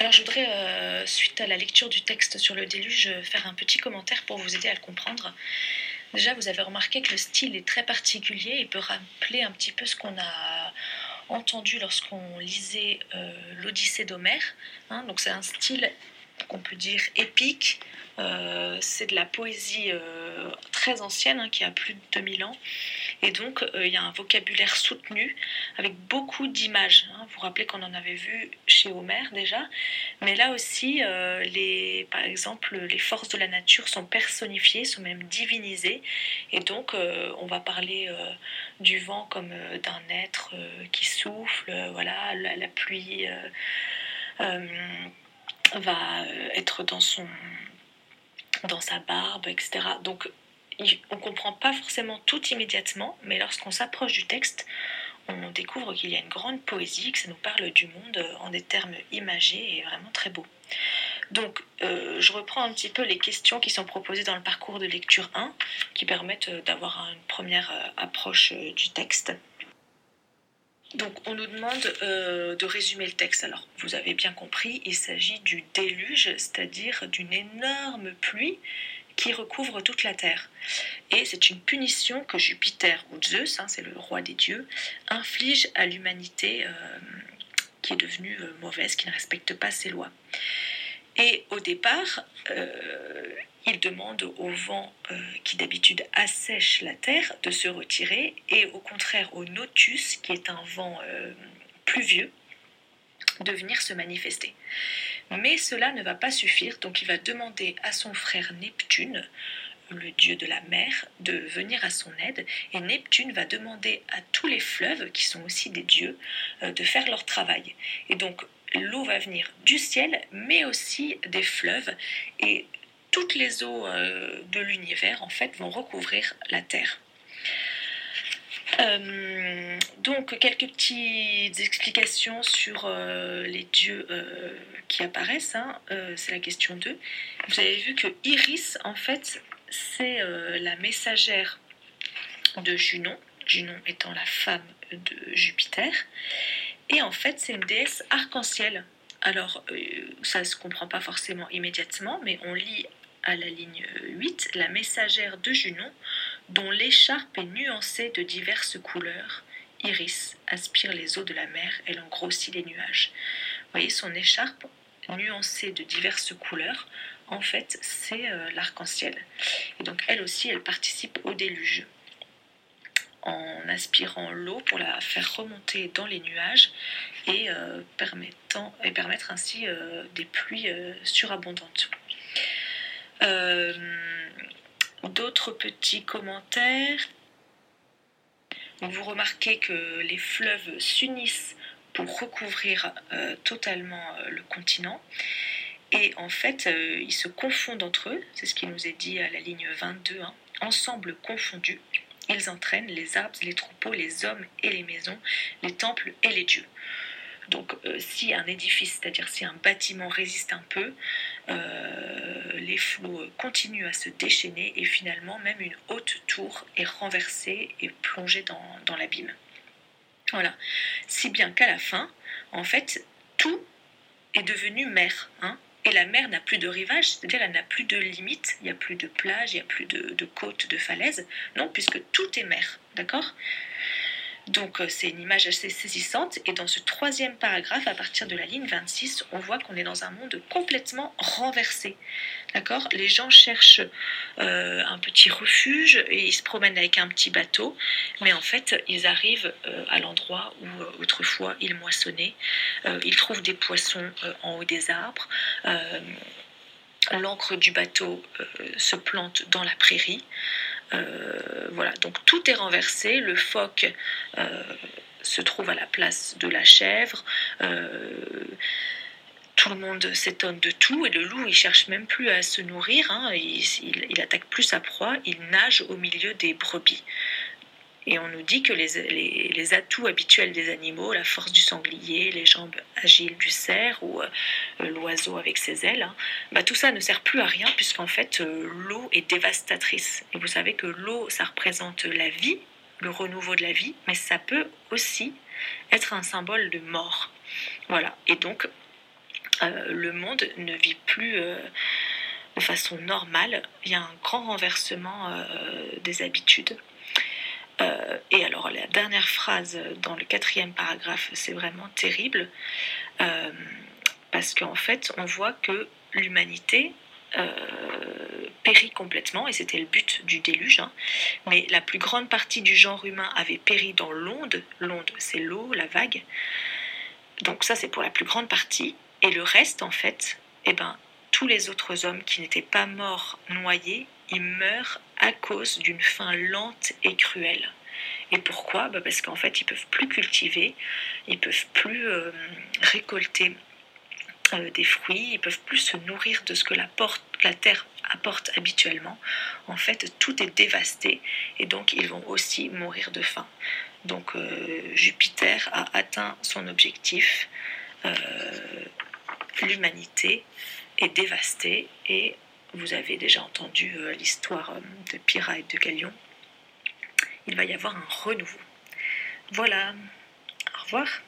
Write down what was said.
Alors je voudrais, euh, suite à la lecture du texte sur le déluge, faire un petit commentaire pour vous aider à le comprendre. Déjà, vous avez remarqué que le style est très particulier et peut rappeler un petit peu ce qu'on a entendu lorsqu'on lisait euh, l'Odyssée d'Homère. Hein. donc c'est un style qu'on peut dire épique. Euh, c'est de la poésie très ancienne, hein, qui a plus de 2000 ans. Et donc, euh, il y a un vocabulaire soutenu avec beaucoup d'images. Hein. Vous vous rappelez qu'on en avait vu chez Homère déjà. Mais là aussi, les, par exemple, les forces de la nature sont personnifiées, sont même divinisées. Et donc, on va parler du vent comme d'un être qui souffle, voilà, la pluie va euh, être dans, son, dans sa barbe, etc. Donc on ne comprend pas forcément tout immédiatement, mais lorsqu'on s'approche du texte, on découvre qu'il y a une grande poésie, que ça nous parle du monde euh, en des termes imagés et vraiment très beaux. Donc, euh, je reprends un petit peu les questions qui sont proposées dans le parcours de lecture 1, qui permettent d'avoir une première approche du texte. Donc on nous demande euh, de résumer le texte. Alors vous avez bien compris, il s'agit du déluge, c'est-à-dire d'une énorme pluie qui recouvre toute la terre. Et c'est une punition que Jupiter ou Zeus, hein, c'est le roi des dieux, inflige à l'humanité euh, qui est devenue euh, mauvaise, qui ne respecte pas ses lois. Et au départ, il demande au vent euh, qui d'habitude assèche la terre de se retirer et au contraire au Notus, qui est un vent euh, pluvieux, de venir se manifester. Mais cela ne va pas suffire, donc il va demander à son frère Neptune, le dieu de la mer, de venir à son aide, et Neptune va demander à tous les fleuves, qui sont aussi des dieux, euh, de faire leur travail. Et donc l'eau va venir du ciel, mais aussi des fleuves, et toutes les eaux euh, de l'univers en fait vont recouvrir la Terre. Euh, donc quelques petites explications sur euh, les dieux qui apparaissent. Hein. c'est la question 2. Vous avez vu que Iris, en fait, c'est la messagère de Junon, Junon étant la femme de Jupiter. Et en fait, c'est une déesse arc-en-ciel. Alors, ça ne se comprend pas forcément immédiatement, mais on lit à la ligne 8, la messagère de Junon, dont l'écharpe est nuancée de diverses couleurs. Iris aspire les eaux de la mer, elle en grossit les nuages. Vous voyez, son écharpe nuancée de diverses couleurs, en fait, c'est euh, l'arc-en-ciel. Et donc, elle aussi, elle participe au déluge en aspirant l'eau pour la faire remonter dans les nuages et, euh, permettant, et permettre ainsi euh, des pluies surabondantes. D'autres petits commentaires. Vous remarquez que les fleuves s'unissent pour recouvrir euh, totalement euh, le continent. Et en fait, ils se confondent entre eux, c'est ce qui nous est dit à la ligne 22, hein. ensemble confondus, ils entraînent les arbres, les troupeaux, les hommes et les maisons, les temples et les dieux. Donc euh, si un édifice, c'est-à-dire si un bâtiment résiste un peu, euh, les flots continuent à se déchaîner et finalement même une haute tour est renversée et plongée dans, l'abîme. Voilà. Si bien qu'à la fin, en fait, tout est devenu mer. Hein et la mer n'a plus de rivage, c'est-à-dire elle n'a plus de limite, il n'y a plus de plage, il n'y a plus de, de côte, de falaise. Non, puisque tout est mer. D'accord? Donc euh, c'est une image assez saisissante. Et dans ce troisième paragraphe, à partir de la ligne 26, on voit qu'on est dans un monde complètement renversé. D'accord? Les gens cherchent euh, un petit refuge et ils se promènent avec un petit bateau, mais en fait, ils arrivent euh, à l'endroit où autrefois ils moissonnaient. ils trouvent des poissons en haut des arbres. L'encre du bateau se plante dans la prairie. Euh, voilà, donc tout est renversé. Le phoque euh, se trouve à la place de la chèvre euh, tout le monde s'étonne de tout et le loup il cherche même plus à se nourrir, hein. il, il, attaque plus sa proie, il nage au milieu des brebis. Et on nous dit que les, les, atouts habituels des animaux, la force du sanglier, les jambes agiles du cerf ou euh, l'oiseau avec ses ailes, hein, bah, tout ça ne sert plus à rien puisqu'en fait euh, l'eau est dévastatrice. Et vous savez que l'eau, ça représente la vie, le renouveau de la vie, mais ça peut aussi être un symbole de mort. Voilà. Et donc, le monde ne vit plus de façon normale. Il y a un grand renversement des habitudes. Et alors la dernière phrase dans le quatrième paragraphe, c'est vraiment terrible, parce qu'en fait, on voit que l'humanité euh, périt complètement, et c'était le but du déluge. Hein. Mais la plus grande partie du genre humain avait péri dans l'onde. L'onde, c'est l'eau, la vague. Donc ça, c'est pour la plus grande partie. Et le reste, en fait, eh ben, tous les autres hommes qui n'étaient pas morts noyés, ils meurent à cause d'une faim lente et cruelle. Et pourquoi? Bah Parce qu'en fait, ils peuvent plus cultiver, ils peuvent plus euh, récolter euh, des fruits, ils peuvent plus se nourrir de ce que la, la terre apporte habituellement. En fait, tout est dévasté et donc ils vont aussi mourir de faim. Donc euh, Jupiter a atteint son objectif. L'humanité est dévastée et vous avez déjà entendu l'histoire de Pyrrha et de Galion. Il va y avoir un renouveau. Voilà. Au revoir.